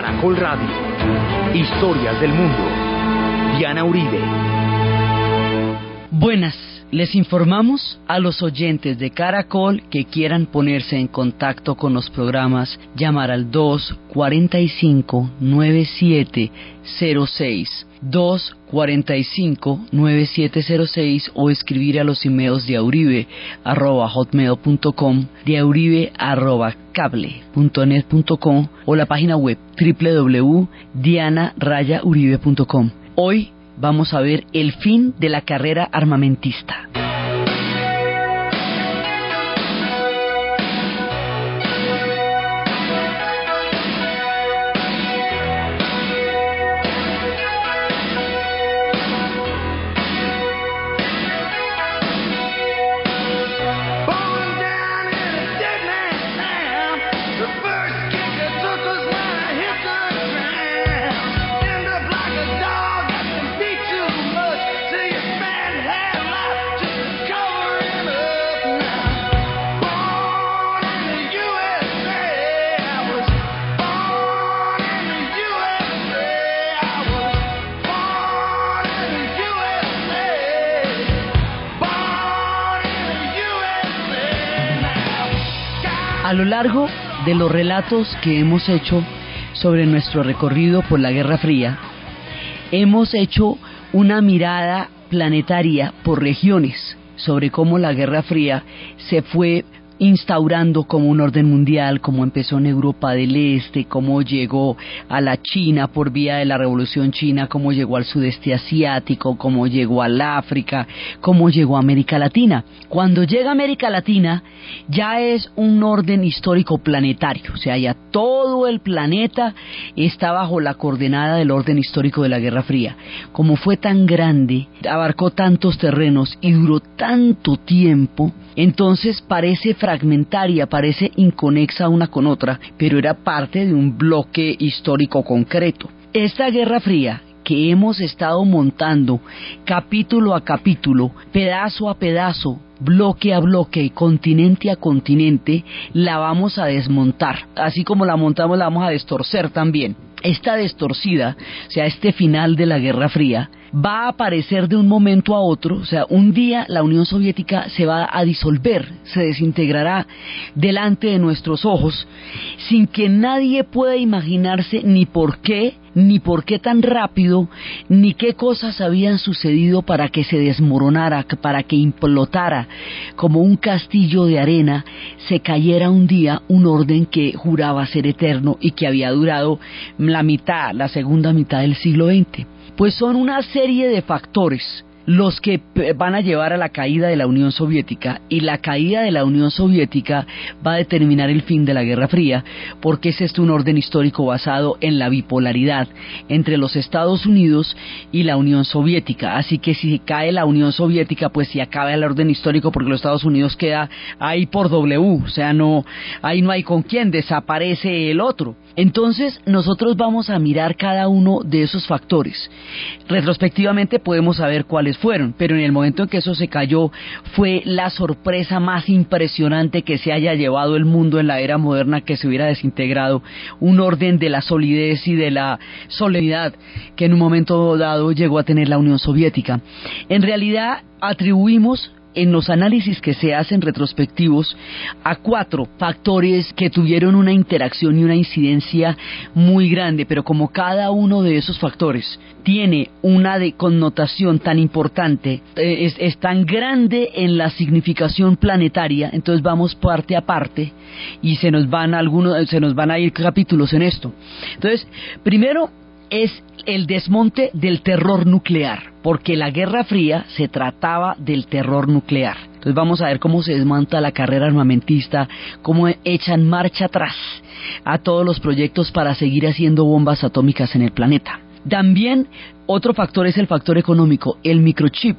Caracol Radio. Historias del mundo. Diana Uribe. Buenas. Les informamos a los oyentes de Caracol que quieran ponerse en contacto con los programas, llamar al 245-9706, 245-9706 o escribir a los emails de auribe arroba hotmail.com, de auribe arroba cable.net.com o la página web www.dianarayauribe.com. Hoy vamos a ver el fin de la carrera armamentista. A lo largo de los relatos que hemos hecho sobre nuestro recorrido por la Guerra Fría, hemos hecho una mirada planetaria por regiones sobre cómo la Guerra Fría se fue instaurando como un orden mundial, como empezó en Europa del Este, cómo llegó a la China por vía de la Revolución China, cómo llegó al sudeste asiático, cómo llegó al África, cómo llegó a América Latina. Cuando llega a América Latina ya es un orden histórico planetario, o sea, ya todo el planeta está bajo la coordenada del orden histórico de la Guerra Fría. Como fue tan grande, abarcó tantos terrenos y duró tanto tiempo, entonces parece fragmentaria, parece inconexa una con otra, pero era parte de un bloque histórico concreto. Esta Guerra Fría que hemos estado montando capítulo a capítulo, pedazo a pedazo, bloque a bloque, continente a continente, la vamos a desmontar. Así como la montamos, la vamos a destorcer también. Esta destorcida, o sea, este final de la Guerra Fría, va a aparecer de un momento a otro, o sea, un día la Unión Soviética se va a disolver, se desintegrará delante de nuestros ojos, sin que nadie pueda imaginarse ni por qué, ni por qué tan rápido, ni qué cosas habían sucedido para que se desmoronara, para que implotara como un castillo de arena, se cayera un día un orden que juraba ser eterno y que había durado la mitad, la segunda mitad del siglo XX. Pues son una serie de factores los que van a llevar a la caída de la Unión Soviética y la caída de la Unión Soviética va a determinar el fin de la Guerra Fría porque es este un orden histórico basado en la bipolaridad entre los Estados Unidos y la Unión Soviética. Así que si cae la Unión Soviética pues si acaba el orden histórico porque los Estados Unidos queda ahí por W o sea no ahí no hay con quién desaparece el otro entonces nosotros vamos a mirar cada uno de esos factores retrospectivamente podemos saber cuáles fueron, pero en el momento en que eso se cayó fue la sorpresa más impresionante que se haya llevado el mundo en la era moderna que se hubiera desintegrado un orden de la solidez y de la solemnidad que en un momento dado llegó a tener la Unión Soviética. En realidad atribuimos en los análisis que se hacen retrospectivos a cuatro factores que tuvieron una interacción y una incidencia muy grande, pero como cada uno de esos factores tiene una de connotación tan importante, eh, es, es, tan grande en la significación planetaria, entonces vamos parte a parte y se nos van algunos, se nos van a ir capítulos en esto. Entonces, primero es el desmonte del terror nuclear, porque la Guerra Fría se trataba del terror nuclear. Entonces vamos a ver cómo se desmonta la carrera armamentista, cómo echan marcha atrás a todos los proyectos para seguir haciendo bombas atómicas en el planeta. También otro factor es el factor económico. El microchip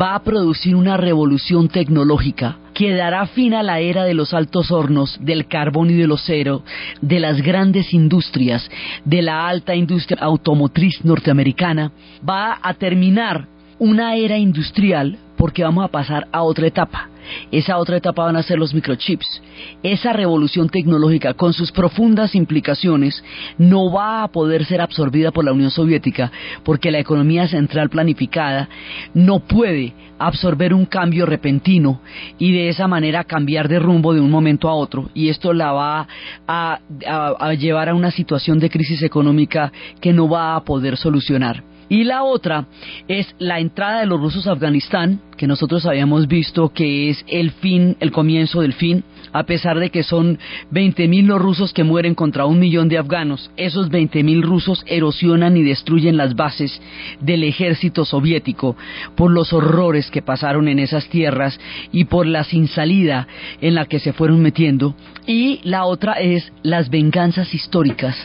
va a producir una revolución tecnológica que dará fin a la era de los altos hornos, del carbón y del acero, de las grandes industrias, de la alta industria automotriz norteamericana. Va a terminar una era industrial porque vamos a pasar a otra etapa. Esa otra etapa van a ser los microchips. Esa revolución tecnológica con sus profundas implicaciones no va a poder ser absorbida por la Unión Soviética porque la economía central planificada no puede absorber un cambio repentino y de esa manera cambiar de rumbo de un momento a otro y esto la va a, a llevar a una situación de crisis económica que no va a poder solucionar. Y la otra es la entrada de los rusos a Afganistán, que nosotros habíamos visto que es el fin, el comienzo del fin, a pesar de que son 20.000 los rusos que mueren contra un millón de afganos. Esos 20.000 rusos erosionan y destruyen las bases del ejército soviético por los horrores que pasaron en esas tierras y por la sin salida en la que se fueron metiendo. Y la otra es las venganzas históricas,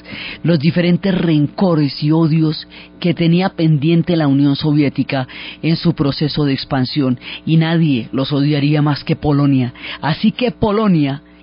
los diferentes rencores y odios que tenía pendiente la Unión Soviética en su proceso de expansión y nadie los odiaría más que Polonia. Así que Polonia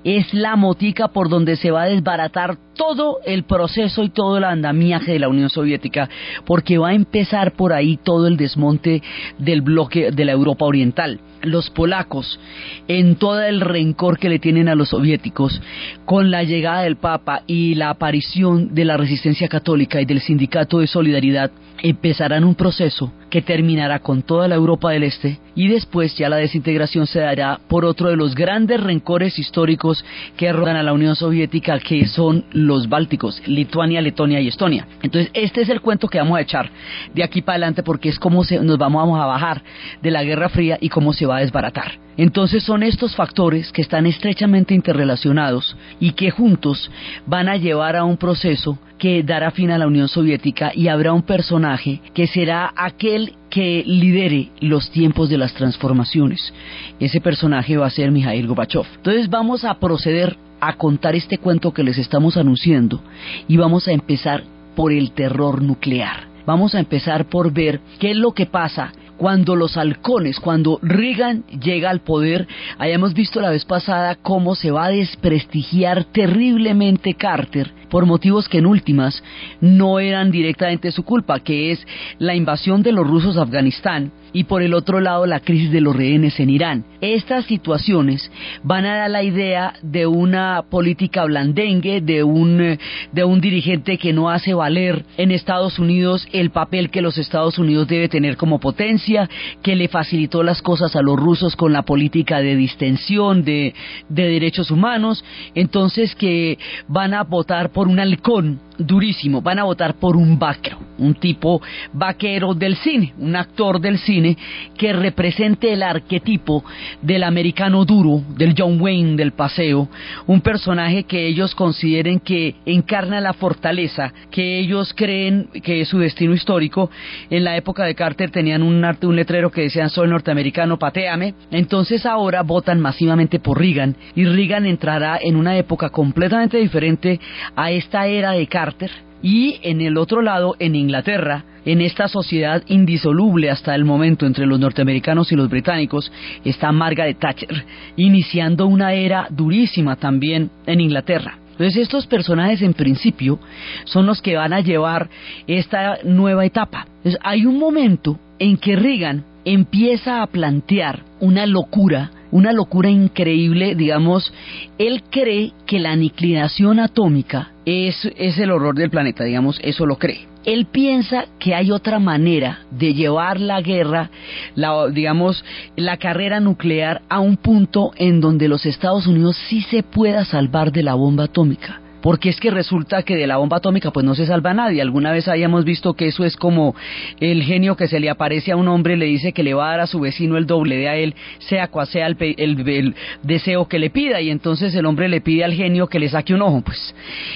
es la motica por donde se va a desbaratar todo el proceso y todo el andamiaje de la Unión Soviética, porque va a empezar por ahí todo el desmonte del bloque de la Europa Oriental. Los polacos, en todo el rencor que le tienen a los soviéticos, con la llegada del Papa y la aparición de la resistencia católica y del sindicato de solidaridad, empezarán un proceso que terminará con toda la Europa del Este y después ya la desintegración se dará por otro de los grandes rencores históricos que rodean a la Unión Soviética, que son los bálticos, Lituania, Letonia y Estonia. Entonces, este es el cuento que vamos a echar de aquí para adelante porque es como nos vamos a bajar de la Guerra Fría y cómo se va a desbaratar. Entonces son estos factores que están estrechamente interrelacionados y que juntos van a llevar a un proceso que dará fin a la Unión Soviética y habrá un personaje que será aquel que lidere los tiempos de las transformaciones. Ese personaje va a ser Mikhail Gorbachev. Entonces vamos a proceder a contar este cuento que les estamos anunciando y vamos a empezar por el terror nuclear. Vamos a empezar por ver qué es lo que pasa cuando los halcones, cuando Reagan llega al poder, hayamos visto la vez pasada cómo se va a desprestigiar terriblemente Carter por motivos que en últimas no eran directamente su culpa, que es la invasión de los rusos a Afganistán y por el otro lado la crisis de los rehenes en Irán. Estas situaciones van a dar la idea de una política blandengue, de un, de un dirigente que no hace valer en Estados Unidos el papel que los Estados Unidos debe tener como potencia, que le facilitó las cosas a los rusos con la política de distensión de, de derechos humanos, entonces que van a votar por un halcón durísimo, van a votar por un vaquero, un tipo vaquero del cine, un actor del cine que represente el arquetipo del americano duro, del John Wayne del paseo, un personaje que ellos consideren que encarna la fortaleza, que ellos creen que es su destino histórico. En la época de Carter tenían un, un letrero que decían soy norteamericano, pateame. Entonces ahora votan masivamente por Reagan y Reagan entrará en una época completamente diferente a esta era de Carter y en el otro lado, en Inglaterra, en esta sociedad indisoluble hasta el momento entre los norteamericanos y los británicos, está Margaret Thatcher, iniciando una era durísima también en Inglaterra. Entonces estos personajes en principio son los que van a llevar esta nueva etapa. hay un momento en que Reagan empieza a plantear una locura una locura increíble, digamos, él cree que la aniquilación atómica es, es el horror del planeta, digamos, eso lo cree. Él piensa que hay otra manera de llevar la guerra, la, digamos, la carrera nuclear a un punto en donde los Estados Unidos sí se pueda salvar de la bomba atómica porque es que resulta que de la bomba atómica pues no se salva nadie. Alguna vez habíamos visto que eso es como el genio que se le aparece a un hombre, le dice que le va a dar a su vecino el doble de a él, sea cual sea el, el, deseo que le pida, y entonces el hombre le pide al genio que le saque un ojo. Pues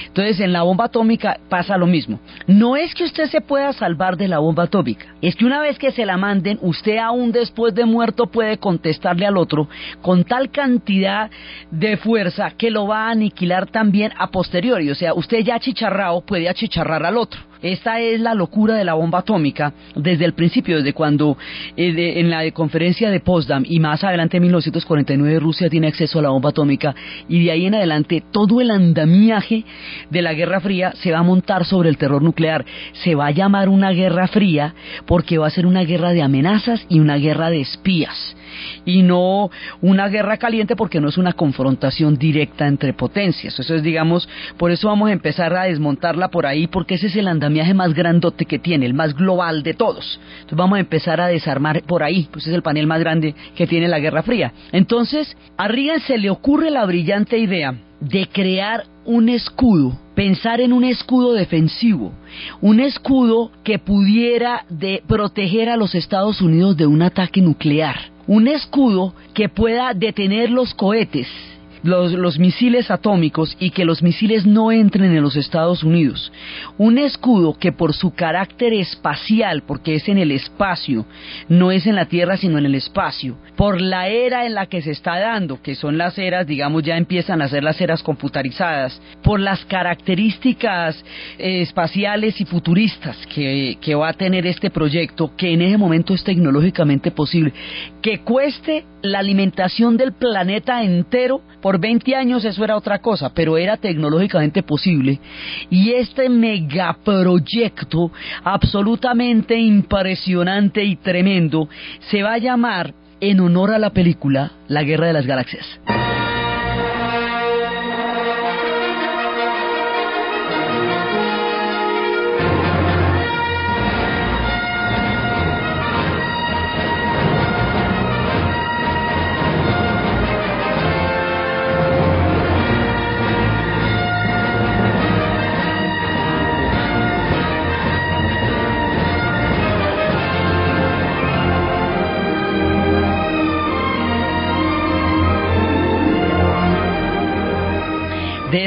entonces en la bomba atómica pasa lo mismo. No es que usted se pueda salvar de la bomba atómica, es que una vez que se la manden, usted aún después de muerto puede contestarle al otro con tal cantidad de fuerza que lo va a aniquilar también a posteriori o sea, usted ya achicharrado puede achicharrar al otro. Esta es la locura de la bomba atómica desde el principio, desde cuando eh, en la conferencia de Potsdam y más adelante en 1949 Rusia tiene acceso a la bomba atómica y de ahí en adelante todo el andamiaje de la Guerra Fría se va a montar sobre el terror nuclear. Se va a llamar una Guerra Fría porque va a ser una guerra de amenazas y una guerra de espías y no una guerra caliente porque no es una confrontación directa entre potencias. Eso es, digamos, por eso vamos a empezar a desmontarla por ahí porque ese es el andamiaje más grandote que tiene, el más global de todos. Entonces vamos a empezar a desarmar por ahí, pues es el panel más grande que tiene la Guerra Fría. Entonces, a Reagan se le ocurre la brillante idea de crear un escudo, pensar en un escudo defensivo, un escudo que pudiera de proteger a los Estados Unidos de un ataque nuclear, un escudo que pueda detener los cohetes los, misiles atómicos y que los misiles no entren en los Estados Unidos. Un escudo que por su carácter espacial, porque es en el espacio, no es en la Tierra sino en el espacio, por la era en la que se está dando, que son las eras, digamos, ya empiezan a ser las eras computarizadas, por las características eh, espaciales y futuristas que, que va a tener este proyecto, que en ese momento es tecnológicamente posible, que cueste la alimentación del planeta entero por 20 años eso era otra cosa, pero era tecnológicamente posible. Y este megaproyecto absolutamente impresionante y tremendo se va a llamar en honor a la película La Guerra de las Galaxias.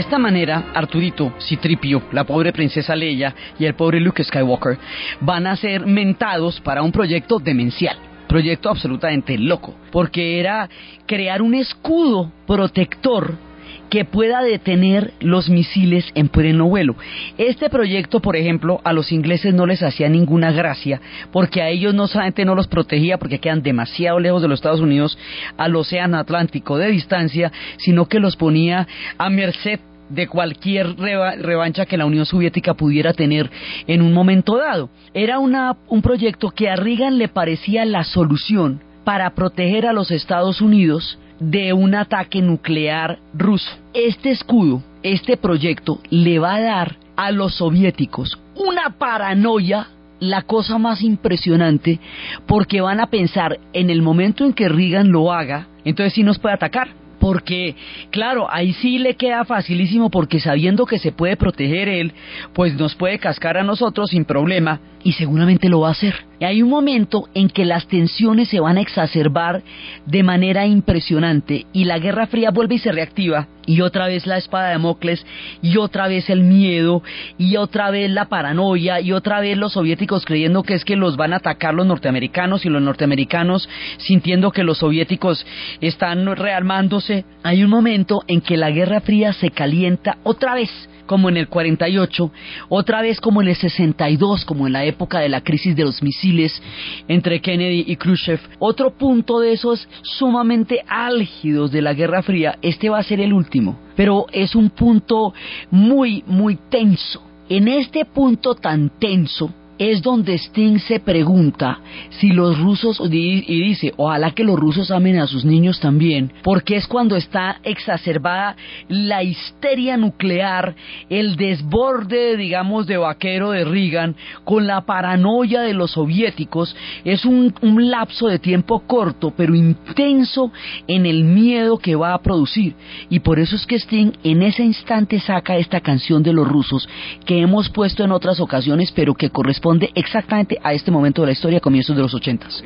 Esta manera, Arturito, Citripio, la pobre princesa Leia y el pobre Luke Skywalker van a ser mentados para un proyecto demencial proyecto absolutamente loco, porque era crear un escudo protector que pueda detener los misiles en pleno vuelo. Este proyecto, por ejemplo, a los ingleses no les hacía ninguna gracia, porque a ellos no solamente no los protegía porque quedan demasiado lejos de los Estados Unidos al Océano Atlántico de distancia, sino que los ponía a merced de cualquier revancha que la Unión Soviética pudiera tener en un momento dado. Era una, un proyecto que a Reagan le parecía la solución para proteger a los Estados Unidos de un ataque nuclear ruso. Este escudo, este proyecto, le va a dar a los soviéticos una paranoia la cosa más impresionante porque van a pensar en el momento en que Reagan lo haga, entonces sí nos puede atacar porque claro, ahí sí le queda facilísimo porque sabiendo que se puede proteger él, pues nos puede cascar a nosotros sin problema y seguramente lo va a hacer. Y hay un momento en que las tensiones se van a exacerbar de manera impresionante y la Guerra Fría vuelve y se reactiva y otra vez la espada de Mocles y otra vez el miedo y otra vez la paranoia y otra vez los soviéticos creyendo que es que los van a atacar los norteamericanos y los norteamericanos sintiendo que los soviéticos están rearmándose. Hay un momento en que la Guerra Fría se calienta otra vez como en el 48, otra vez como en el 62, como en la época de la crisis de los misiles entre Kennedy y Khrushchev. Otro punto de esos sumamente álgidos de la Guerra Fría, este va a ser el último, pero es un punto muy, muy tenso. En este punto tan tenso, es donde Sting se pregunta si los rusos, y dice, ojalá que los rusos amen a sus niños también, porque es cuando está exacerbada la histeria nuclear, el desborde, digamos, de vaquero de Reagan, con la paranoia de los soviéticos, es un, un lapso de tiempo corto, pero intenso en el miedo que va a producir. Y por eso es que Sting en ese instante saca esta canción de los rusos, que hemos puesto en otras ocasiones, pero que corresponde exactamente a este momento de la historia, comienzos de los ochentas.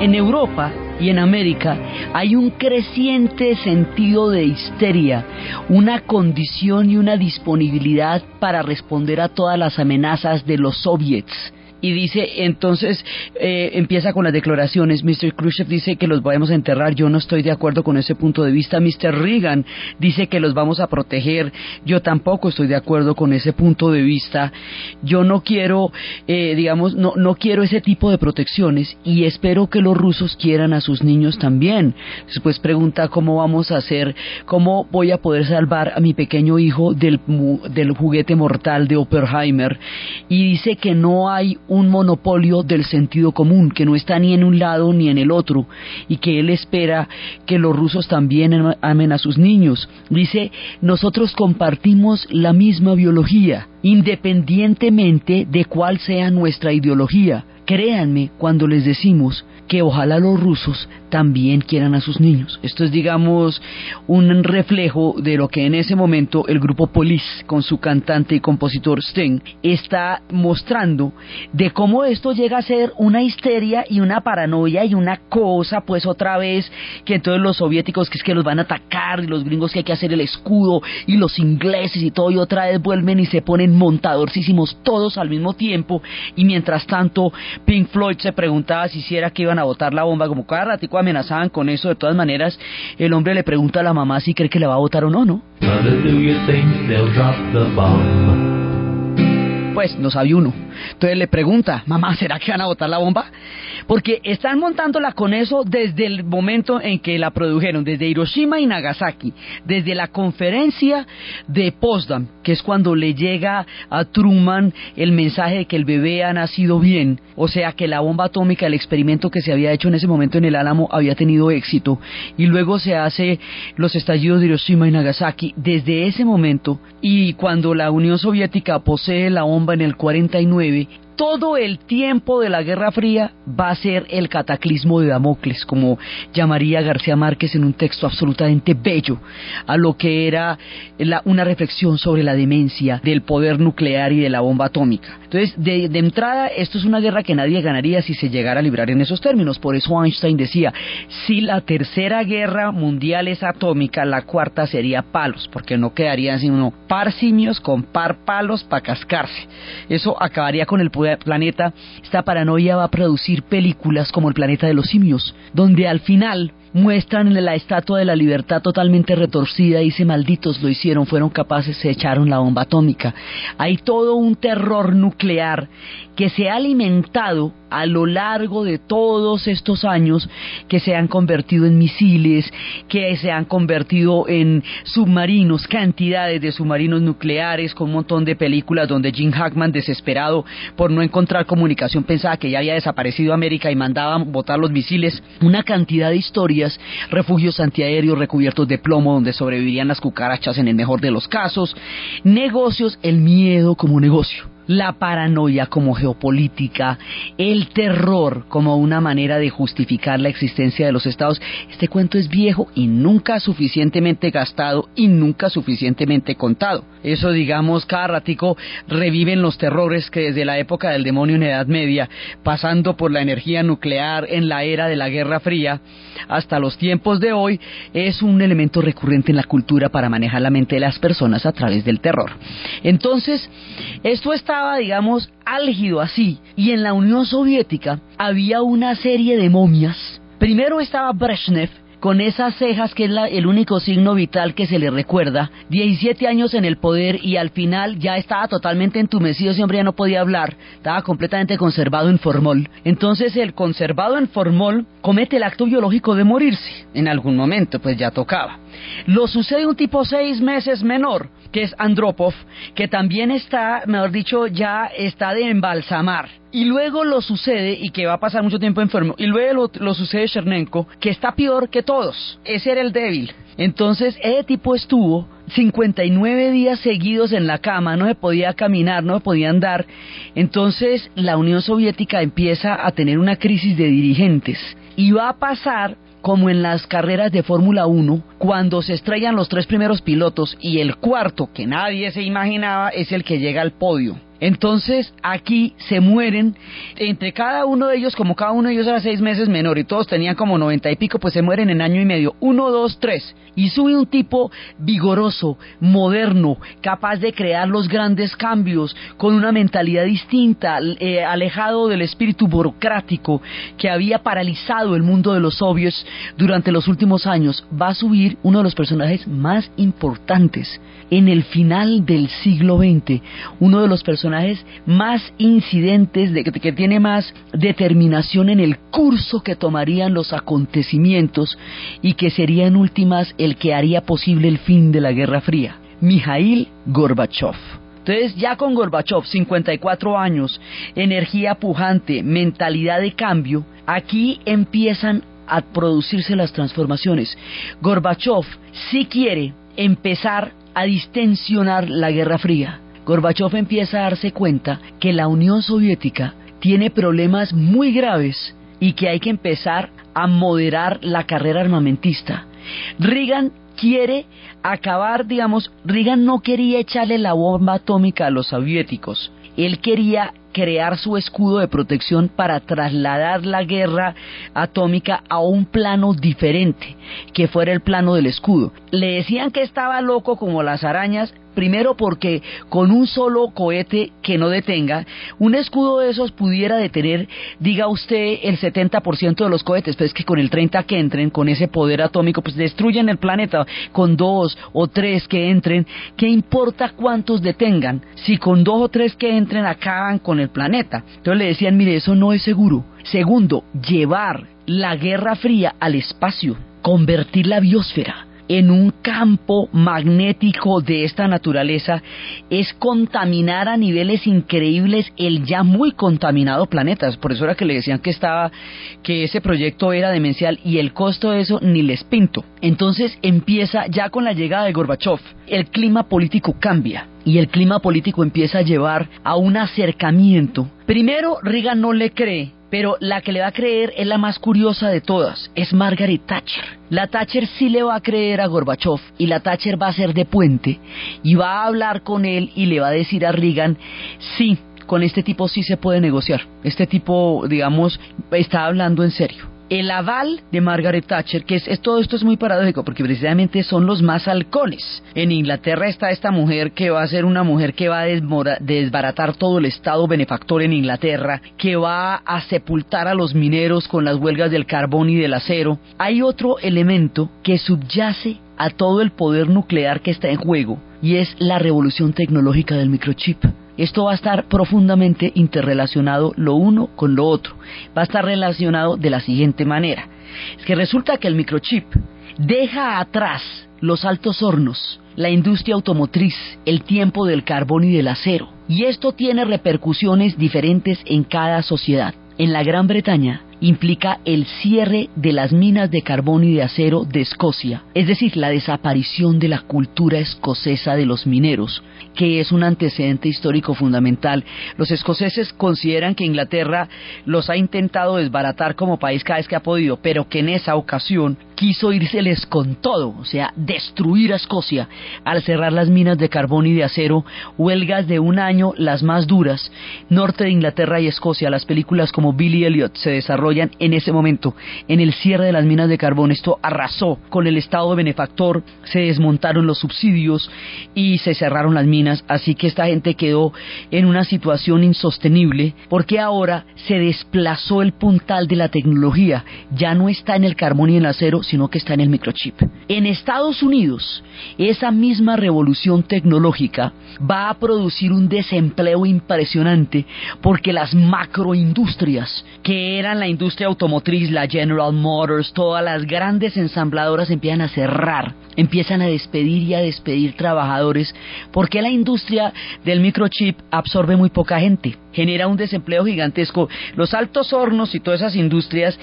En Europa y en América hay un creciente sentido de histeria, una condición y una disponibilidad para responder a todas las amenazas de los soviets y dice, entonces eh, empieza con las declaraciones, Mr. Khrushchev dice que los vamos a enterrar, yo no estoy de acuerdo con ese punto de vista, Mr. Reagan dice que los vamos a proteger, yo tampoco estoy de acuerdo con ese punto de vista, yo no quiero, eh, digamos, no, no quiero ese tipo de protecciones y espero que los rusos quieran a sus niños también. Después pregunta cómo vamos a hacer, cómo voy a poder salvar a mi pequeño hijo del, del juguete mortal de Oppenheimer y dice que no hay un monopolio del sentido común, que no está ni en un lado ni en el otro, y que él espera que los rusos también amen a sus niños. Dice, nosotros compartimos la misma biología, independientemente de cuál sea nuestra ideología. Créanme cuando les decimos que ojalá los rusos también quieran a sus niños. Esto es, digamos, un reflejo de lo que en ese momento el grupo Police, con su cantante y compositor Sting, está mostrando de cómo esto llega a ser una histeria y una paranoia y una cosa, pues otra vez, que entonces los soviéticos que es que los van a atacar y los gringos que hay que hacer el escudo y los ingleses y todo y otra vez vuelven y se ponen montadorcísimos todos al mismo tiempo y mientras tanto Pink Floyd se preguntaba si hiciera que iban a botar la bomba como cada amenazaban con eso. De todas maneras, el hombre le pregunta a la mamá si cree que le va a votar o no, ¿no? Pues no sabe uno. Entonces le pregunta, mamá, ¿será que van a botar la bomba? Porque están montándola con eso desde el momento en que la produjeron, desde Hiroshima y Nagasaki, desde la conferencia de Potsdam, que es cuando le llega a Truman el mensaje de que el bebé ha nacido bien, o sea que la bomba atómica, el experimento que se había hecho en ese momento en el Álamo había tenido éxito, y luego se hace los estallidos de Hiroshima y Nagasaki, desde ese momento, y cuando la Unión Soviética posee la bomba en el 49, todo el tiempo de la Guerra Fría va a ser el cataclismo de Damocles, como llamaría García Márquez en un texto absolutamente bello, a lo que era una reflexión sobre la demencia del poder nuclear y de la bomba atómica. Entonces, de, de entrada, esto es una guerra que nadie ganaría si se llegara a librar en esos términos. Por eso Einstein decía, si la tercera guerra mundial es atómica, la cuarta sería palos, porque no quedarían sino par simios con par palos para cascarse. Eso acabaría con el poder planeta, esta paranoia va a producir películas como El planeta de los simios, donde al final muestran la estatua de la libertad totalmente retorcida dice malditos lo hicieron, fueron capaces, se echaron la bomba atómica. Hay todo un terror nuclear que se ha alimentado a lo largo de todos estos años que se han convertido en misiles, que se han convertido en submarinos, cantidades de submarinos nucleares, con un montón de películas donde Jim Hackman, desesperado por no encontrar comunicación, pensaba que ya había desaparecido América y mandaban botar los misiles, una cantidad de historias, refugios antiaéreos recubiertos de plomo donde sobrevivirían las cucarachas en el mejor de los casos, negocios, el miedo como negocio la paranoia como geopolítica, el terror como una manera de justificar la existencia de los estados. Este cuento es viejo y nunca suficientemente gastado y nunca suficientemente contado. Eso, digamos, cada ratico reviven los terrores que desde la época del demonio en Edad Media, pasando por la energía nuclear en la era de la Guerra Fría, hasta los tiempos de hoy, es un elemento recurrente en la cultura para manejar la mente de las personas a través del terror. Entonces, esto estaba, digamos, álgido así, y en la Unión Soviética había una serie de momias. Primero estaba Brezhnev, con esas cejas que es el único signo vital que se le recuerda, 17 años en el poder y al final ya estaba totalmente entumecido, siempre ya no podía hablar, estaba completamente conservado en formol. Entonces el conservado en formol comete el acto biológico de morirse, en algún momento pues ya tocaba. Lo sucede un tipo seis meses menor, que es Andropov, que también está, mejor dicho, ya está de embalsamar. Y luego lo sucede, y que va a pasar mucho tiempo enfermo, y luego lo, sucede Chernenko, que está peor que todos. Ese era el débil. Entonces, ese tipo estuvo 59 días seguidos en la cama, no se podía caminar, no se podía andar. Entonces, la Unión Soviética empieza a tener una crisis de dirigentes. Y va a pasar como en las carreras de Fórmula 1, cuando se estrellan los tres primeros pilotos y el cuarto, que nadie se imaginaba, es el que llega al podio. Entonces aquí se mueren, entre cada uno de ellos, como cada uno de ellos era seis meses menor y todos tenían como noventa y pico, pues se mueren en año y medio. Uno, dos, tres. Y sube un tipo vigoroso, moderno, capaz de crear los grandes cambios, con una mentalidad distinta, eh, alejado del espíritu burocrático que había paralizado el mundo de los soviets durante los últimos años. Va a subir uno de los personajes más importantes en el final del siglo XX, uno de los personajes más incidentes, de, que tiene más determinación en el curso que tomarían los acontecimientos y que sería en últimas el que haría posible el fin de la Guerra Fría, Mijail Gorbachev. Entonces ya con Gorbachev, 54 años, energía pujante, mentalidad de cambio, aquí empiezan a producirse las transformaciones. Gorbachev sí quiere empezar a distensionar la Guerra Fría. Gorbachev empieza a darse cuenta que la Unión Soviética tiene problemas muy graves y que hay que empezar a moderar la carrera armamentista. Reagan quiere acabar, digamos, Reagan no quería echarle la bomba atómica a los soviéticos. Él quería crear su escudo de protección para trasladar la guerra atómica a un plano diferente, que fuera el plano del escudo. Le decían que estaba loco como las arañas, Primero porque con un solo cohete que no detenga, un escudo de esos pudiera detener, diga usted, el 70% de los cohetes, pues es que con el 30 que entren, con ese poder atómico, pues destruyen el planeta. Con dos o tres que entren, ¿qué importa cuántos detengan? Si con dos o tres que entren acaban con el planeta. Entonces le decían, mire, eso no es seguro. Segundo, llevar la Guerra Fría al espacio, convertir la biosfera en un campo magnético de esta naturaleza es contaminar a niveles increíbles el ya muy contaminado planeta. Por eso era que le decían que estaba, que ese proyecto era demencial y el costo de eso ni les pinto. Entonces empieza ya con la llegada de Gorbachev, el clima político cambia y el clima político empieza a llevar a un acercamiento. Primero, Reagan no le cree pero la que le va a creer es la más curiosa de todas, es Margaret Thatcher. La Thatcher sí le va a creer a Gorbachev y la Thatcher va a ser de puente y va a hablar con él y le va a decir a Reagan, sí, con este tipo sí se puede negociar. Este tipo, digamos, está hablando en serio el aval de Margaret Thatcher, que es, todo esto es muy paradójico, porque precisamente son los más halcones. En Inglaterra está esta mujer que va a ser una mujer que va a desbaratar todo el Estado benefactor en Inglaterra, que va a sepultar a los mineros con las huelgas del carbón y del acero. Hay otro elemento que subyace a todo el poder nuclear que está en juego, y es la revolución tecnológica del microchip. Esto va a estar profundamente interrelacionado lo uno con lo otro. Va a estar relacionado de la siguiente manera. Es que resulta que el microchip deja atrás los altos hornos, la industria automotriz, el tiempo del carbón y del acero. Y esto tiene repercusiones diferentes en cada sociedad. En la Gran Bretaña, implica el cierre de las minas de carbón y de acero de Escocia, es decir, la desaparición de la cultura escocesa de los mineros, que es un antecedente histórico fundamental. Los escoceses consideran que Inglaterra los ha intentado desbaratar como país cada vez que ha podido, pero que en esa ocasión quiso írseles con todo, o sea, destruir a Escocia al cerrar las minas de carbón y de acero, huelgas de un año, las más duras, norte de Inglaterra y Escocia, las películas como Billy Elliot se desarrollan en ese momento, en el cierre de las minas de carbón, esto arrasó con el estado benefactor, se desmontaron los subsidios y se cerraron las minas, así que esta gente quedó en una situación insostenible, porque ahora se desplazó el puntal de la tecnología, ya no está en el carbón y en el acero, sino que está en el microchip. En Estados Unidos, esa misma revolución tecnológica va a producir un desempleo impresionante porque las macroindustrias, que eran la industria automotriz, la General Motors, todas las grandes ensambladoras empiezan a cerrar, empiezan a despedir y a despedir trabajadores, porque la industria del microchip absorbe muy poca gente genera un desempleo gigantesco. Los altos hornos y todas esas industrias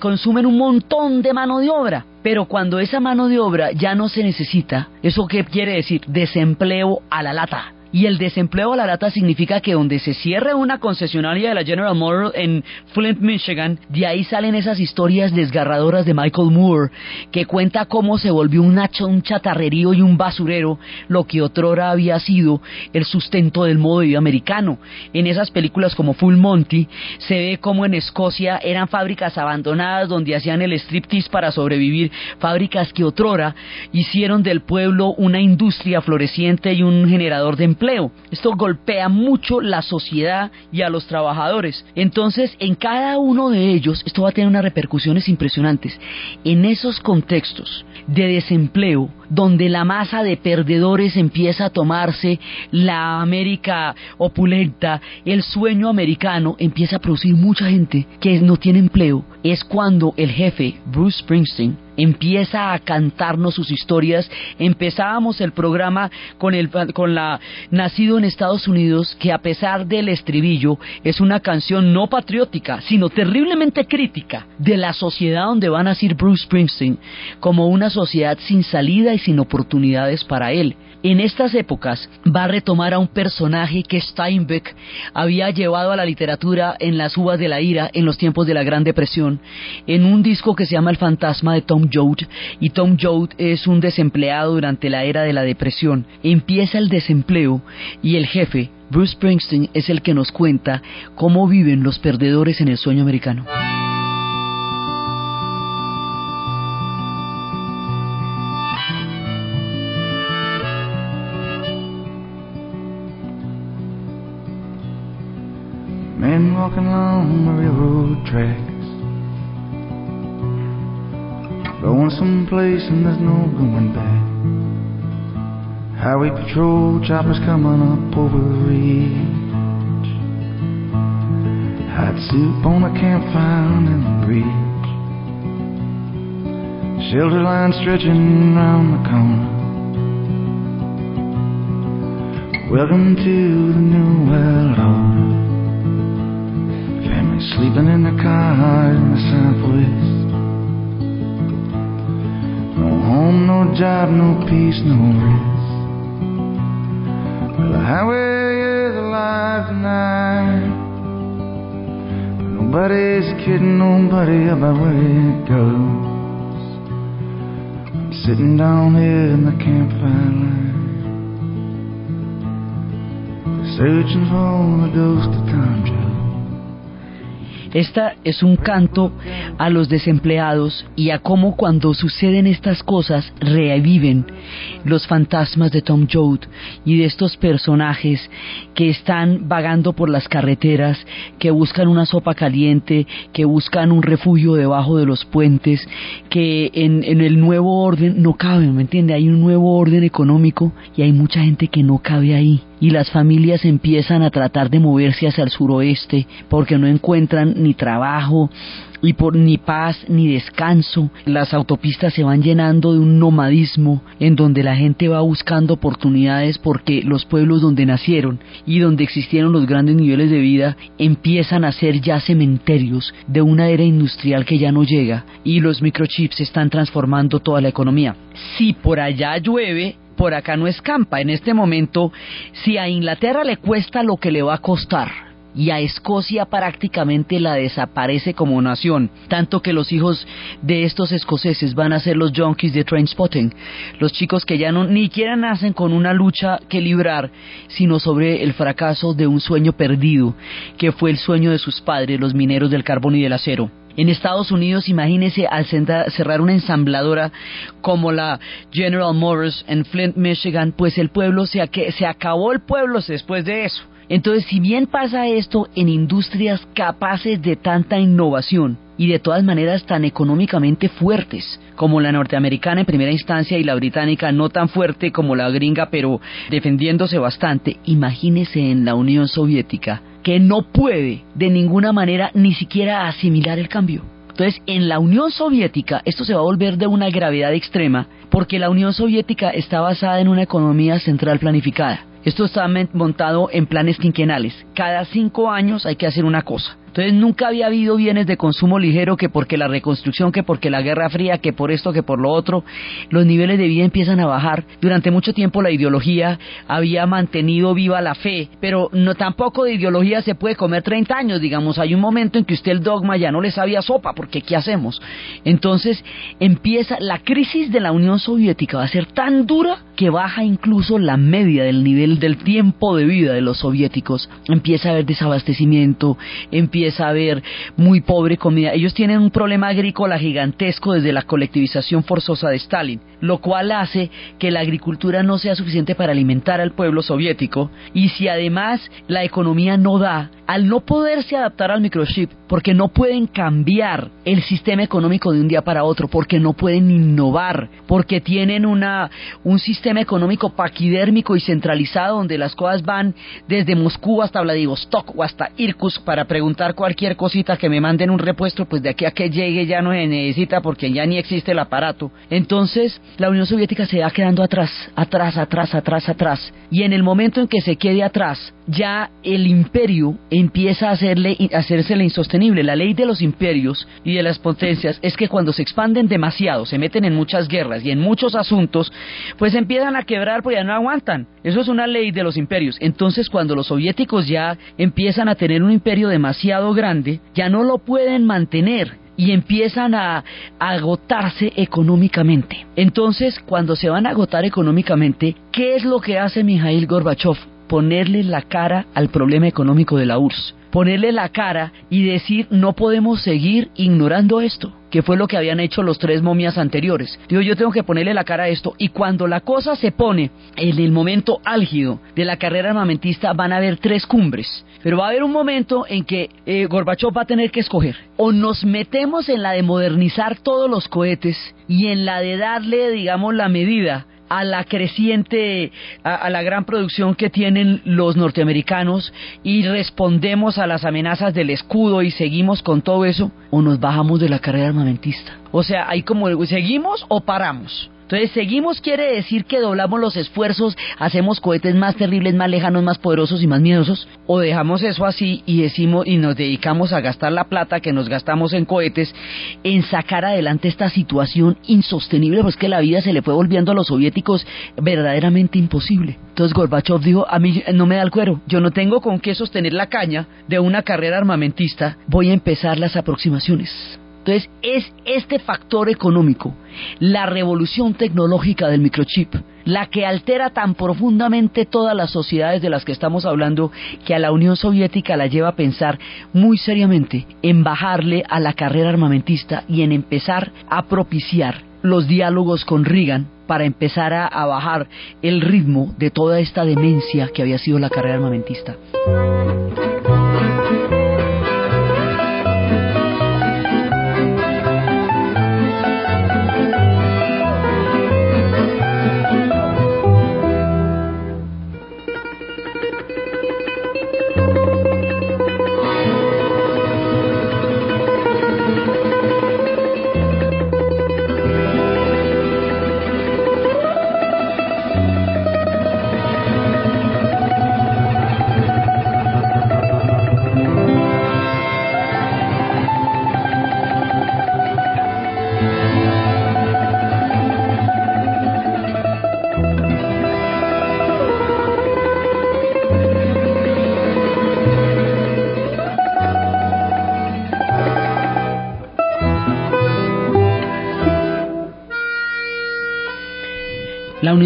consumen un montón de mano de obra. Pero cuando esa mano de obra ya no se necesita, ¿eso qué quiere decir? Desempleo a la lata Y el desempleo a la lata significa que donde se cierre una concesionaria de la General Motors en Flint, Michigan, de ahí salen esas historias desgarradoras de Michael Moore, que cuenta cómo se volvió un, un chatarrerío y un basurero, lo que otrora había sido el sustento del modo de vida americano. En esas películas como Full Monty, se ve como en Escocia eran fábricas abandonadas donde hacían el striptease para sobrevivir, fábricas que otrora hicieron del pueblo una industria floreciente y un generador de empleo esto golpea mucho la sociedad y a los trabajadores. Entonces, en cada uno de ellos, esto va a tener unas repercusiones impresionantes. En esos contextos de desempleo, donde la masa de perdedores empieza a tomarse la América opulenta, el sueño americano empieza a producir mucha gente que no tiene empleo, es cuando el jefe, Bruce Springsteen, empieza a cantarnos sus historias. Empezábamos el programa con, el, con la Nacido en Estados Unidos, que a pesar del estribillo es una canción no patriótica, sino terriblemente crítica de la sociedad donde va a nacer Bruce Springsteen, como una sociedad sin salida y sin oportunidades para él. En estas épocas va a retomar a un personaje que Steinbeck había llevado a la literatura en las uvas de la ira en los tiempos de la Gran Depresión, en un disco que se llama El fantasma de Tom Joad, y Tom Joad es un desempleado durante la era de la depresión. Empieza el desempleo y el jefe, Bruce Springsteen, es el que nos cuenta cómo viven los perdedores en el sueño americano. Men walking going someplace and there's no going back. Highway patrol choppers coming up over the ridge. Hot soup on a campfire in the bridge. Shelter line stretching around the corner. Welcome to the new world order. sleeping in the car in the southwest. No home, no job, no peace, no rest. Well, the highway is alive tonight. Nobody's kidding nobody about where it goes. I'm sitting down here in the campfire line, searching for the ghost of time travel. Esta es un canto a los desempleados y a cómo cuando suceden estas cosas reviven los fantasmas de Tom Joad y de estos personajes que están vagando por las carreteras, que buscan una sopa caliente, que buscan un refugio debajo de los puentes, que en, en el nuevo orden no caben, ¿me entiende? Hay un nuevo orden económico y hay mucha gente que no cabe ahí y las familias empiezan a tratar de moverse hacia el suroeste porque no encuentran ni trabajo y por ni paz ni descanso. Las autopistas se van llenando de un nomadismo en donde la gente va buscando oportunidades porque los pueblos donde nacieron y donde existieron los grandes niveles de vida empiezan a ser ya cementerios de una era industrial que ya no llega y los microchips están transformando toda la economía. Si por allá llueve, por acá no escampa. En este momento, si a Inglaterra le cuesta lo que le va a costar, y a Escocia prácticamente la desaparece como nación, tanto que los hijos de estos escoceses van a ser los junkies de Trainspotting, los chicos que ya no ni siquiera nacen con una lucha que librar, sino sobre el fracaso de un sueño perdido, que fue el sueño de sus padres, los mineros del carbón y del acero. En Estados Unidos, imagínese al cerrar una ensambladora como la General Motors en Flint, Michigan, pues el pueblo se, se acabó el pueblo después de eso. Entonces, si bien pasa esto en industrias capaces de tanta innovación y de todas maneras tan económicamente fuertes como la norteamericana en primera instancia y la británica no tan fuerte como la gringa, pero defendiéndose bastante, imagínese en la Unión Soviética que no puede de ninguna manera ni siquiera asimilar el cambio. Entonces, en la Unión Soviética esto se va a volver de una gravedad extrema porque la Unión Soviética está basada en una economía central planificada. Esto está montado en planes quinquenales. Cada cinco años hay que hacer una cosa. Entonces nunca había habido bienes de consumo ligero que porque la reconstrucción, que porque la Guerra Fría, que por esto, que por lo otro, los niveles de vida empiezan a bajar. Durante mucho tiempo la ideología había mantenido viva la fe, pero no tampoco de ideología se puede comer 30 años, digamos, hay un momento en que usted el dogma ya no le sabía sopa, porque ¿qué hacemos? Entonces empieza la crisis de la Unión Soviética va a ser tan dura que baja incluso la media del nivel del tiempo de vida de los soviéticos. Empieza a haber desabastecimiento, empieza a haber muy pobre comida. Ellos tienen un problema agrícola gigantesco desde la colectivización forzosa de Stalin, lo cual hace que la agricultura no sea suficiente para alimentar al pueblo soviético y si además la economía no da, al no poderse adaptar al microchip, porque no pueden cambiar el sistema económico de un día para otro, porque no pueden innovar, porque tienen una, un sistema económico paquidérmico y centralizado donde las cosas van desde Moscú hasta Vladivostok o hasta Irkutsk para preguntar cualquier cosita que me manden un repuesto, pues de aquí a que llegue ya no se necesita porque ya ni existe el aparato. Entonces la Unión Soviética se va quedando atrás, atrás, atrás, atrás, atrás. Y en el momento en que se quede atrás, ya el imperio empieza a, hacerle, a hacérsele insostenible. La ley de los imperios y de las potencias es que cuando se expanden demasiado, se meten en muchas guerras y en muchos asuntos, pues empiezan a quebrar porque ya no aguantan. Eso es una ley de los imperios. Entonces cuando los soviéticos ya empiezan a tener un imperio demasiado grande, ya no lo pueden mantener y empiezan a, agotarse económicamente. Entonces, cuando se van a agotar económicamente, ¿qué es lo que hace Mijail Gorbachev? ponerle la cara al problema económico de la URSS, ponerle la cara y decir no podemos seguir ignorando esto, que fue lo que habían hecho los tres momias anteriores. Digo, yo tengo que ponerle la cara a esto y cuando la cosa se pone en el momento álgido de la carrera armamentista van a haber tres cumbres, pero va a haber un momento en que eh, Gorbachev va a tener que escoger o nos metemos en la de modernizar todos los cohetes y en la de darle, digamos, la medida a la creciente, a, la gran producción que tienen los norteamericanos y respondemos a las amenazas del escudo y seguimos con todo eso, o nos bajamos de la carrera armamentista. O sea, hay como, seguimos o paramos. Entonces, seguimos quiere decir que doblamos los esfuerzos, hacemos cohetes más terribles, más lejanos, más poderosos y más miedosos, o dejamos eso así y decimos y nos dedicamos a gastar la plata que nos gastamos en cohetes en sacar adelante esta situación insostenible, pues que la vida se le fue volviendo a los soviéticos verdaderamente imposible. Entonces Gorbachev dijo, a mí no me da el cuero, yo no tengo con qué sostener la caña de una carrera armamentista, voy a empezar las aproximaciones. Entonces, es este factor económico, la revolución tecnológica del microchip, la que altera tan profundamente todas las sociedades de las que estamos hablando, que a la Unión Soviética la lleva a pensar muy seriamente en bajarle a la carrera armamentista y en empezar a propiciar los diálogos con Reagan para empezar a, bajar el ritmo de toda esta demencia que había sido la carrera armamentista.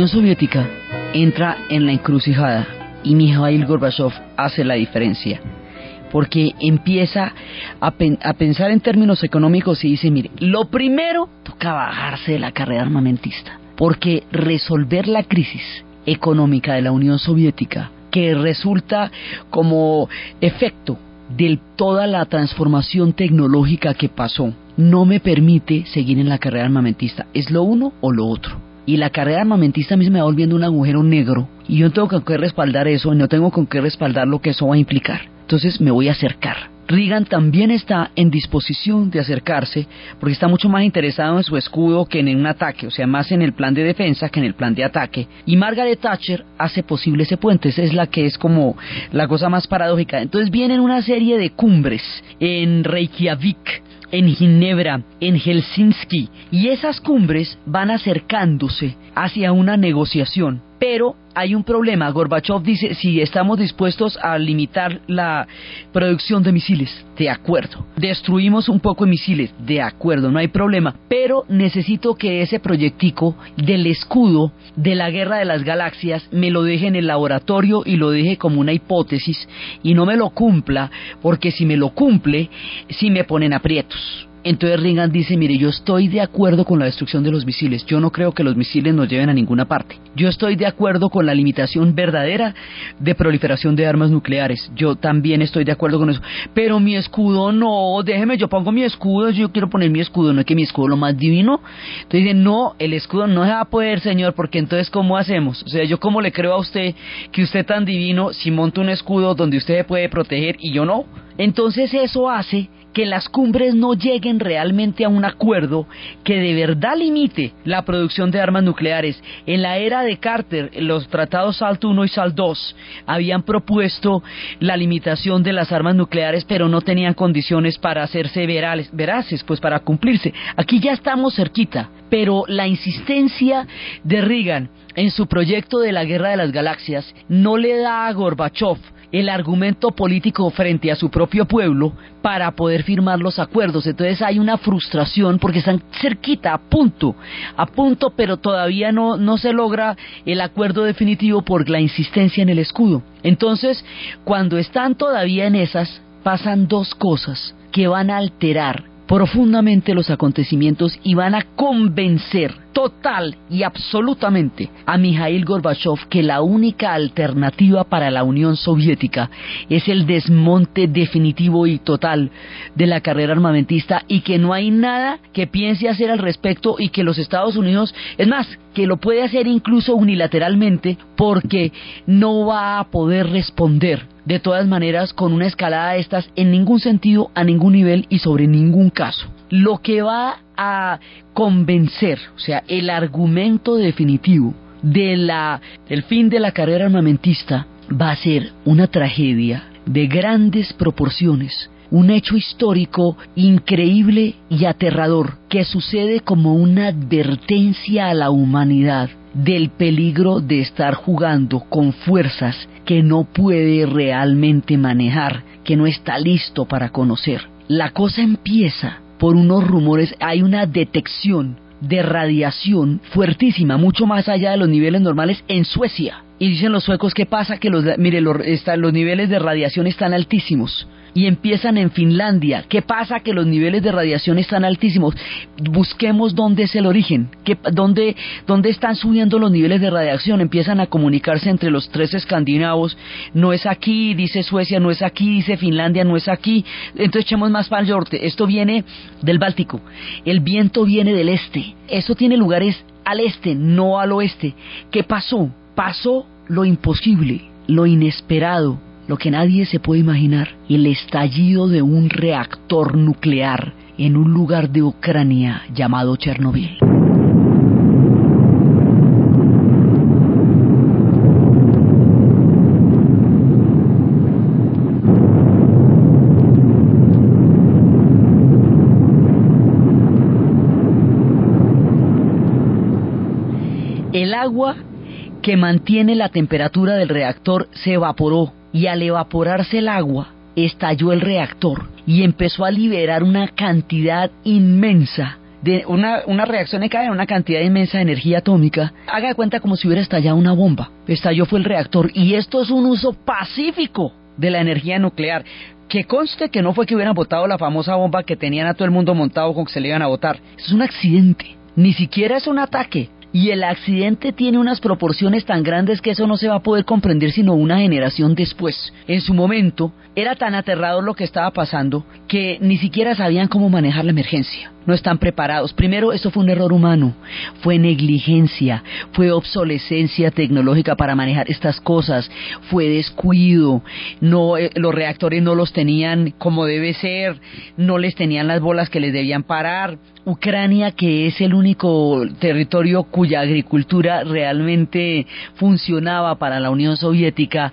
Soviética entra en la encrucijada y Mikhail Gorbachev hace la diferencia. Porque empieza a, pensar en términos económicos y dice, mire, lo primero toca bajarse de la carrera armamentista. Porque resolver la crisis económica de la Unión Soviética, que resulta como efecto de toda la transformación tecnológica que pasó, no me permite seguir en la carrera armamentista. ¿Es lo uno o lo otro? Y la carrera armamentista a mí me va volviendo un agujero negro y yo no tengo con qué respaldar eso y no tengo con qué respaldar lo que eso va a implicar. Entonces me voy a acercar Reagan también está en disposición de acercarse porque está mucho más interesado en su escudo que en un ataque, o sea, más en el plan de defensa que en el plan de ataque. Y Margaret Thatcher hace posible ese puente, esa es la que es como la cosa más paradójica. Entonces vienen una serie de cumbres en Reykjavik, en Ginebra, en Helsinki, y esas cumbres van acercándose hacia una negociación. Pero hay un problema. Gorbachev dice, si estamos dispuestos a limitar la producción de misiles, de acuerdo. Destruimos un poco de misiles, de acuerdo, no hay problema. Pero necesito que ese proyectico del escudo de la guerra de las galaxias me lo deje en el laboratorio y lo deje como una hipótesis y no me lo cumpla, porque si me lo cumple, sí me ponen aprietos. Entonces Reagan dice, mire, yo estoy de acuerdo con la destrucción de los misiles, yo no creo que los misiles nos lleven a ninguna parte. Yo estoy de acuerdo con la limitación verdadera de proliferación de armas nucleares, yo también estoy de acuerdo con eso. Pero mi escudo no, déjeme, yo pongo mi escudo, yo quiero poner mi escudo, no es que mi escudo es lo más divino. Entonces dice, no, el escudo no se va a poder, señor, porque entonces ¿cómo hacemos? O sea, yo cómo le creo a usted que usted tan divino si monta un escudo donde usted se puede proteger y yo no. Entonces eso hace que las cumbres no lleguen realmente a un acuerdo que de verdad limite la producción de armas nucleares. En la era de Carter, los tratados SALT 1 y SALT 2 habían propuesto la limitación de las armas nucleares, pero no tenían condiciones para hacerse veraces, pues para cumplirse. Aquí ya estamos cerquita, pero la insistencia de Reagan en su proyecto de la guerra de las galaxias no le da a Gorbachev el argumento político frente a su propio pueblo para poder firmar los acuerdos. Entonces hay una frustración porque están cerquita, a punto, a punto, pero todavía no, no se logra el acuerdo definitivo por la insistencia en el escudo. Entonces, cuando están todavía en esas, pasan dos cosas que van a alterar profundamente los acontecimientos y van a convencer total y absolutamente a Mikhail Gorbachev que la única alternativa para la Unión Soviética es el desmonte definitivo y total de la carrera armamentista y que no hay nada que piense hacer al respecto y que los Estados Unidos, es más, que lo puede hacer incluso unilateralmente porque no va a poder responder de todas maneras con una escalada de estas en ningún sentido, a ningún nivel y sobre ningún caso. Lo que va a convencer, o sea, el argumento definitivo de la, del fin de la carrera armamentista va a ser una tragedia de grandes proporciones, un hecho histórico increíble y aterrador que sucede como una advertencia a la humanidad del peligro de estar jugando con fuerzas que no puede realmente manejar, que no está listo para conocer. La cosa empieza por unos rumores, hay una detección de radiación fuertísima, mucho más allá de los niveles normales en Suecia. Y dicen los suecos, ¿qué pasa? Que los, mire, los, los niveles de radiación están altísimos y empiezan en Finlandia. ¿Qué pasa? Que los niveles de radiación están altísimos. Busquemos dónde es el origen, ¿Qué, dónde, dónde están subiendo los niveles de radiación. Empiezan a comunicarse entre los tres escandinavos. No es aquí, dice Suecia, no es aquí, dice Finlandia, no es aquí. Entonces echemos más para el norte. Esto viene del Báltico. El viento viene del este. Eso tiene lugares al este, no al oeste. ¿Qué pasó? Pasó lo imposible, lo inesperado, lo que nadie se puede imaginar, el estallido de un reactor nuclear en un lugar de Ucrania llamado Chernobyl. El agua que mantiene la temperatura del reactor se evaporó y al evaporarse el agua estalló el reactor y empezó a liberar una cantidad inmensa de una, una reacción cadena, una cantidad inmensa de energía atómica. Haga de cuenta como si hubiera estallado una bomba. Estalló fue el reactor y esto es un uso pacífico de la energía nuclear. Que conste que no fue que hubieran botado la famosa bomba que tenían a todo el mundo montado con que se le iban a botar. Es un accidente. Ni siquiera es un ataque y el accidente tiene unas proporciones tan grandes que eso no se va a poder comprender sino una generación después. En su momento era tan aterrador lo que estaba pasando que ni siquiera sabían cómo manejar la emergencia. No están preparados. Primero, eso fue un error humano, fue negligencia, fue obsolescencia tecnológica para manejar estas cosas, fue descuido, no, eh, los reactores no los tenían como debe ser, no les tenían las bolas que les debían parar, Ucrania, que es el único territorio cuya agricultura realmente funcionaba para la Unión Soviética,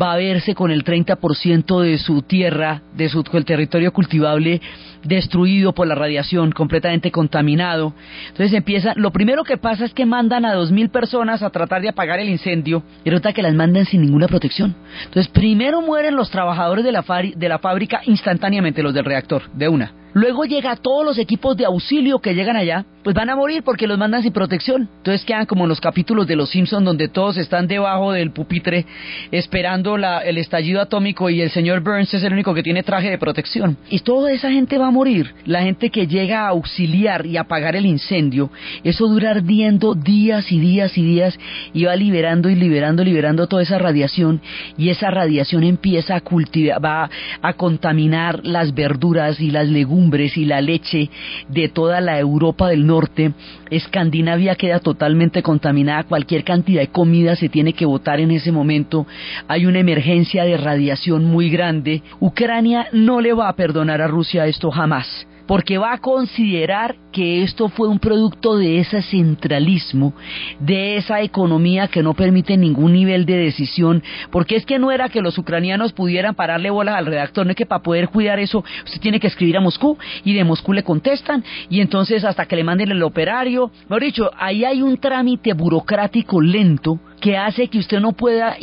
va a verse con el 30% de su tierra, de su el territorio cultivable destruido por la radiación, completamente contaminado. Entonces empieza, lo primero que pasa es que mandan a dos mil personas a tratar de apagar el incendio y resulta que las mandan sin ninguna protección. Entonces primero mueren los trabajadores de la, de la fábrica instantáneamente, los del reactor, de una. Luego llega todos los equipos de auxilio que llegan allá, pues van a morir porque los mandan sin protección. Entonces quedan como en los capítulos de Los Simpsons donde todos están debajo del pupitre esperando el estallido atómico y el señor Burns es el único que tiene traje de protección. Y toda esa gente va a morir. La gente que llega a auxiliar y apagar el incendio, eso dura ardiendo días y días y días y va liberando y liberando, liberando toda esa radiación y esa radiación empieza a cultivar, va a contaminar las verduras y las legumbres y la leche de toda la Europa del Norte, Escandinavia queda totalmente contaminada, cualquier cantidad de comida se tiene que botar en ese momento, hay una emergencia de radiación muy grande, Ucrania no le va a perdonar a Rusia esto jamás porque va a considerar que esto fue un producto de ese centralismo, de esa economía que no permite ningún nivel de decisión, porque es que no era que los ucranianos pudieran pararle bolas al redactor, no es que para poder cuidar eso usted tiene que escribir a Moscú y de Moscú le contestan y entonces hasta que le manden el operario, mejor dicho, ahí hay un trámite burocrático lento que hace que usted no pueda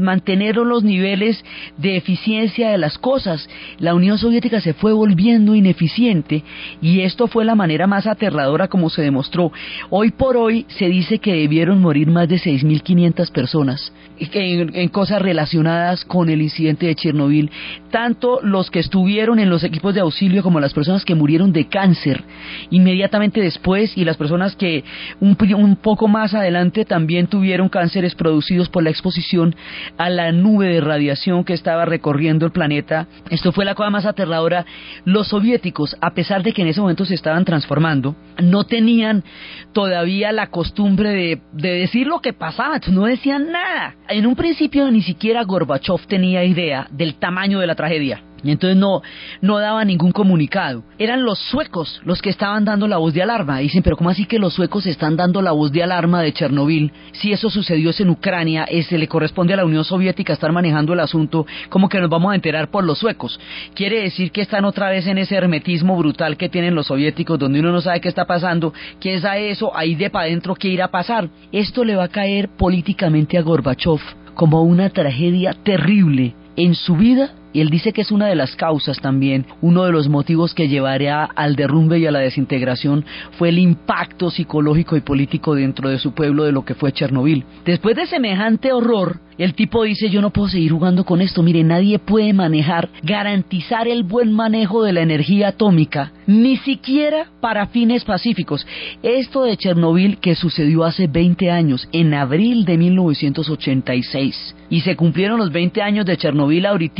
mantener los niveles de eficiencia de las cosas. La Unión Soviética se fue volviendo ineficiente y esto fue la manera más aterradora como se demostró. Hoy por hoy se dice que debieron morir más de 6.500 personas en, cosas relacionadas con el incidente de Chernobyl, tanto los que estuvieron en los equipos de auxilio como las personas que murieron de cáncer inmediatamente después y las personas que un, un poco más adelante también tuvieron cáncer seres producidos por la exposición a la nube de radiación que estaba recorriendo el planeta. Esto fue la cosa más aterradora. Los soviéticos, a pesar de que en ese momento se estaban transformando, no tenían todavía la costumbre de, de decir lo que pasaba, no decían nada. En un principio ni siquiera Gorbachev tenía idea del tamaño de la tragedia. Y entonces no, no daba ningún comunicado. Eran los suecos los que estaban dando la voz de alarma. dicen, pero ¿cómo así que los suecos están dando la voz de alarma de Chernobyl? Si eso sucedió en Ucrania, se le corresponde a la Unión Soviética estar manejando el asunto, como que nos vamos a enterar por los suecos. Quiere decir que están otra vez en ese hermetismo brutal que tienen los soviéticos, donde uno no sabe qué está pasando, quién sabe eso, ahí de para adentro qué irá a pasar. Esto le va a caer políticamente a Gorbachev como una tragedia terrible en su vida y él dice que es una de las causas también, uno de los motivos que llevaría al derrumbe y a la desintegración fue el impacto psicológico y político dentro de su pueblo de lo que fue Chernobyl. Después de semejante horror, el tipo dice yo no puedo seguir jugando con esto, mire, nadie puede manejar, garantizar el buen manejo de la energía atómica, ni siquiera para fines pacíficos. Esto de Chernobyl que sucedió hace 20 años, en abril de 1986, y se cumplieron los 20 años de Chernobyl ahorita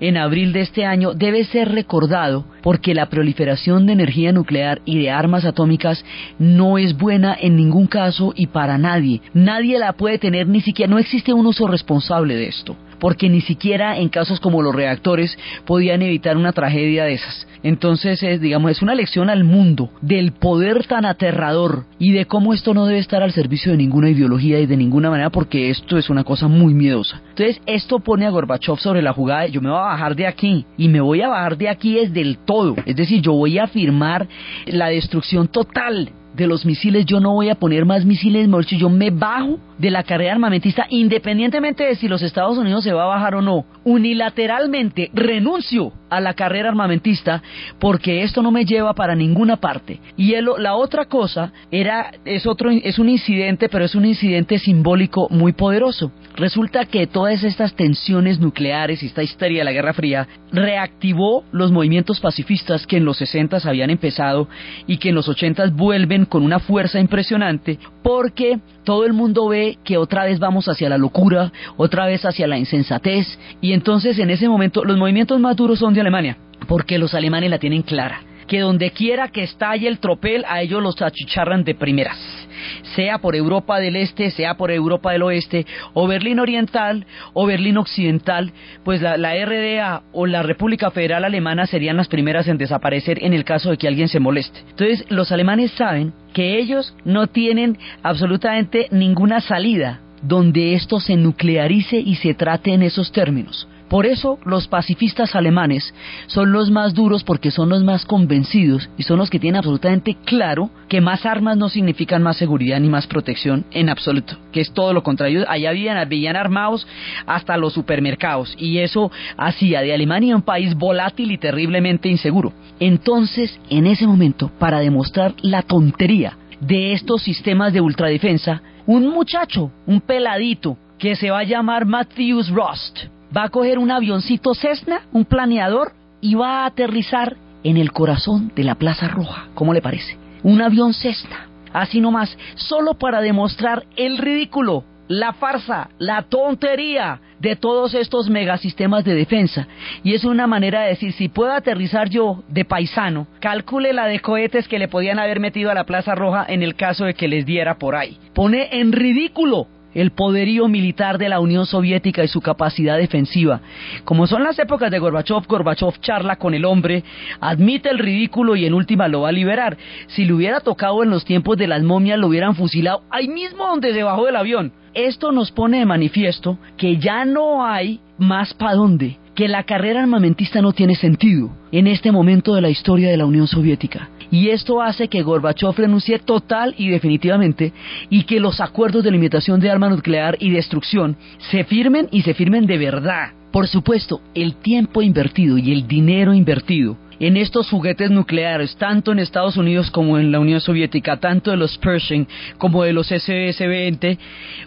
en abril de este año debe ser recordado porque la proliferación de energía nuclear y de armas atómicas no es buena en ningún caso y para nadie. Nadie la puede tener, ni siquiera, no existe un uso responsable de esto porque ni siquiera en casos como los reactores podían evitar una tragedia de esas. Entonces, es, digamos, es una lección al mundo del poder tan aterrador y de cómo esto no debe estar al servicio de ninguna ideología y de ninguna manera porque esto es una cosa muy miedosa. Entonces, esto pone a Gorbachev sobre la jugada, yo me voy a bajar de aquí y me voy a bajar de aquí desde el todo. Es decir, yo voy a firmar la destrucción total de los misiles, yo no voy a poner más misiles, yo me bajo de la carrera armamentista, independientemente de si los Estados Unidos se va a bajar o no. Unilateralmente renuncio a la carrera armamentista porque esto no me lleva para ninguna parte. Y la otra cosa era, es, otro, es un incidente, pero es un incidente simbólico muy poderoso. Resulta que todas estas tensiones nucleares y esta historia de la Guerra Fría reactivó los movimientos pacifistas que en los 60 habían empezado y que en los 80 vuelven con una fuerza impresionante porque todo el mundo ve que otra vez vamos hacia la locura, otra vez hacia la insensatez y entonces en ese momento los movimientos más duros son de Alemania porque los alemanes la tienen clara que donde quiera que estalle el tropel, a ellos los achicharran de primeras, sea por Europa del Este, sea por Europa del Oeste, o Berlín Oriental, o Berlín Occidental, pues la, la RDA o la República Federal Alemana serían las primeras en desaparecer en el caso de que alguien se moleste. Entonces, los alemanes saben que ellos no tienen absolutamente ninguna salida donde esto se nuclearice y se trate en esos términos. Por eso los pacifistas alemanes son los más duros porque son los más convencidos y son los que tienen absolutamente claro que más armas no significan más seguridad ni más protección en absoluto, que es todo lo contrario. Allá habían, armados hasta los supermercados y eso hacía de Alemania un país volátil y terriblemente inseguro. Entonces, en ese momento, para demostrar la tontería de estos sistemas de ultradefensa, un muchacho, un peladito, que se va a llamar Matthews Rost, va a coger un avioncito Cessna, un planeador, y va a aterrizar en el corazón de la Plaza Roja. ¿Cómo le parece? Un avión Cessna, así nomás, solo para demostrar el ridículo, la farsa, la tontería de todos estos megasistemas de defensa. Y es una manera de decir, si puedo aterrizar yo de paisano, calcule la de cohetes que le podían haber metido a la Plaza Roja en el caso de que les diera por ahí. Pone en ridículo el poderío militar de la Unión Soviética y su capacidad defensiva. Como son las épocas de Gorbachev, Gorbachev charla con el hombre, admite el ridículo y en última lo va a liberar. Si lo hubiera tocado en los tiempos de las momias, lo hubieran fusilado ahí mismo donde se bajó del avión. Esto nos pone de manifiesto que ya no hay más para dónde, que la carrera armamentista no tiene sentido en este momento de la historia de la Unión Soviética. Y esto hace que Gorbachev renuncie total y definitivamente y que los acuerdos de limitación de arma nuclear y destrucción se firmen y se firmen de verdad. Por supuesto, el tiempo invertido y el dinero invertido en estos juguetes nucleares, tanto en Estados Unidos como en la Unión Soviética, tanto de los Pershing como de los SS-20,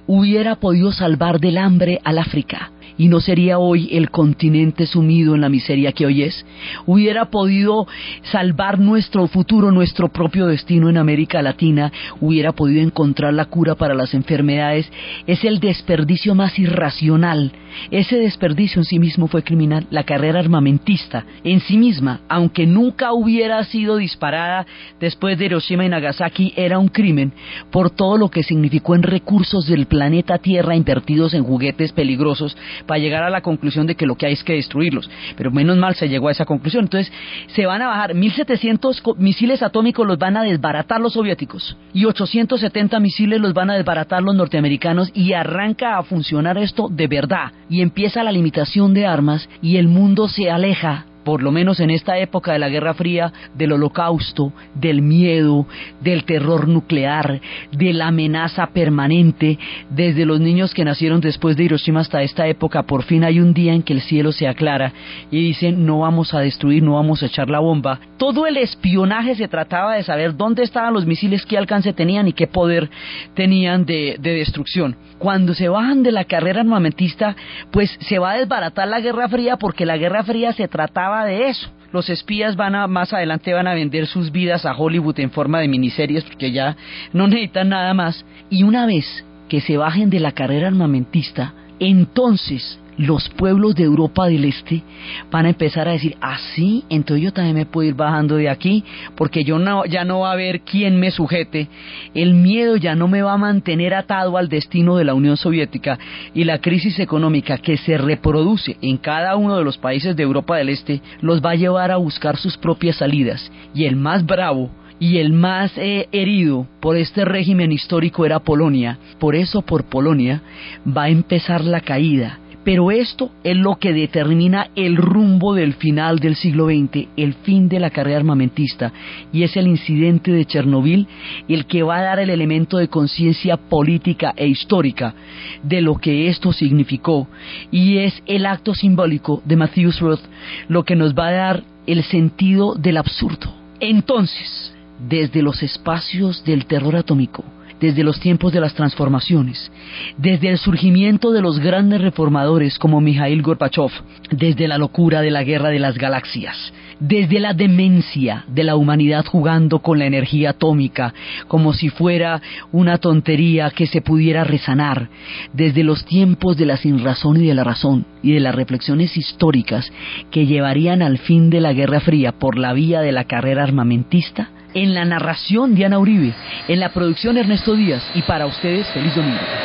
hubiera podido salvar del hambre al África y no sería hoy el continente sumido en la miseria que hoy es. Hubiera podido salvar nuestro futuro, nuestro propio destino en América Latina, hubiera podido encontrar la cura para las enfermedades. Es el desperdicio más irracional. Ese desperdicio en sí mismo fue criminal. La carrera armamentista en sí misma, aunque nunca hubiera sido disparada después de Hiroshima y Nagasaki, era un crimen por todo lo que significó en recursos del planeta Tierra invertidos en juguetes peligrosos para llegar a la conclusión de que lo que hay es que destruirlos. Pero menos mal se llegó a esa conclusión. Entonces, se van a bajar. 1.700 misiles atómicos los van a desbaratar los soviéticos. Y 870 misiles los van a desbaratar los norteamericanos. Y arranca a funcionar esto de verdad. Y empieza la limitación de armas. Y el mundo se aleja por lo menos en esta época de la Guerra Fría, del holocausto, del miedo, del terror nuclear, de la amenaza permanente, desde los niños que nacieron después de Hiroshima hasta esta época, por fin hay un día en que el cielo se aclara y dicen no vamos a destruir, no vamos a echar la bomba. Todo el espionaje se trataba de saber dónde estaban los misiles, qué alcance tenían y qué poder tenían de, de destrucción. Cuando se bajan de la carrera armamentista, pues se va a desbaratar la Guerra Fría porque la Guerra Fría se trataba de eso. Los espías van a, más adelante van a vender sus vidas a Hollywood en forma de miniseries porque ya no necesitan nada más. Y una vez que se bajen de la carrera armamentista, entonces los pueblos de Europa del Este van a empezar a decir, así, ah, entonces yo también me puedo ir bajando de aquí, porque yo no, ya no va a haber quien me sujete, el miedo ya no me va a mantener atado al destino de la Unión Soviética y la crisis económica que se reproduce en cada uno de los países de Europa del Este los va a llevar a buscar sus propias salidas. Y el más bravo y el más eh, herido por este régimen histórico era Polonia. Por eso por Polonia va a empezar la caída pero esto es lo que determina el rumbo del final del siglo XX, el fin de la carrera armamentista, y es el incidente de Chernobyl el que va a dar el elemento de conciencia política e histórica de lo que esto significó, y es el acto simbólico de Matthews Roth lo que nos va a dar el sentido del absurdo. Entonces, desde los espacios del terror atómico, desde los tiempos de las transformaciones, desde el surgimiento de los grandes reformadores como Mikhail Gorbachev, desde la locura de la guerra de las galaxias, desde la demencia de la humanidad jugando con la energía atómica como si fuera una tontería que se pudiera resanar, desde los tiempos de la sinrazón y de la razón y de las reflexiones históricas que llevarían al fin de la Guerra Fría por la vía de la carrera armamentista, en la narración Diana Uribe, en la producción Ernesto Díaz y para ustedes feliz domingo.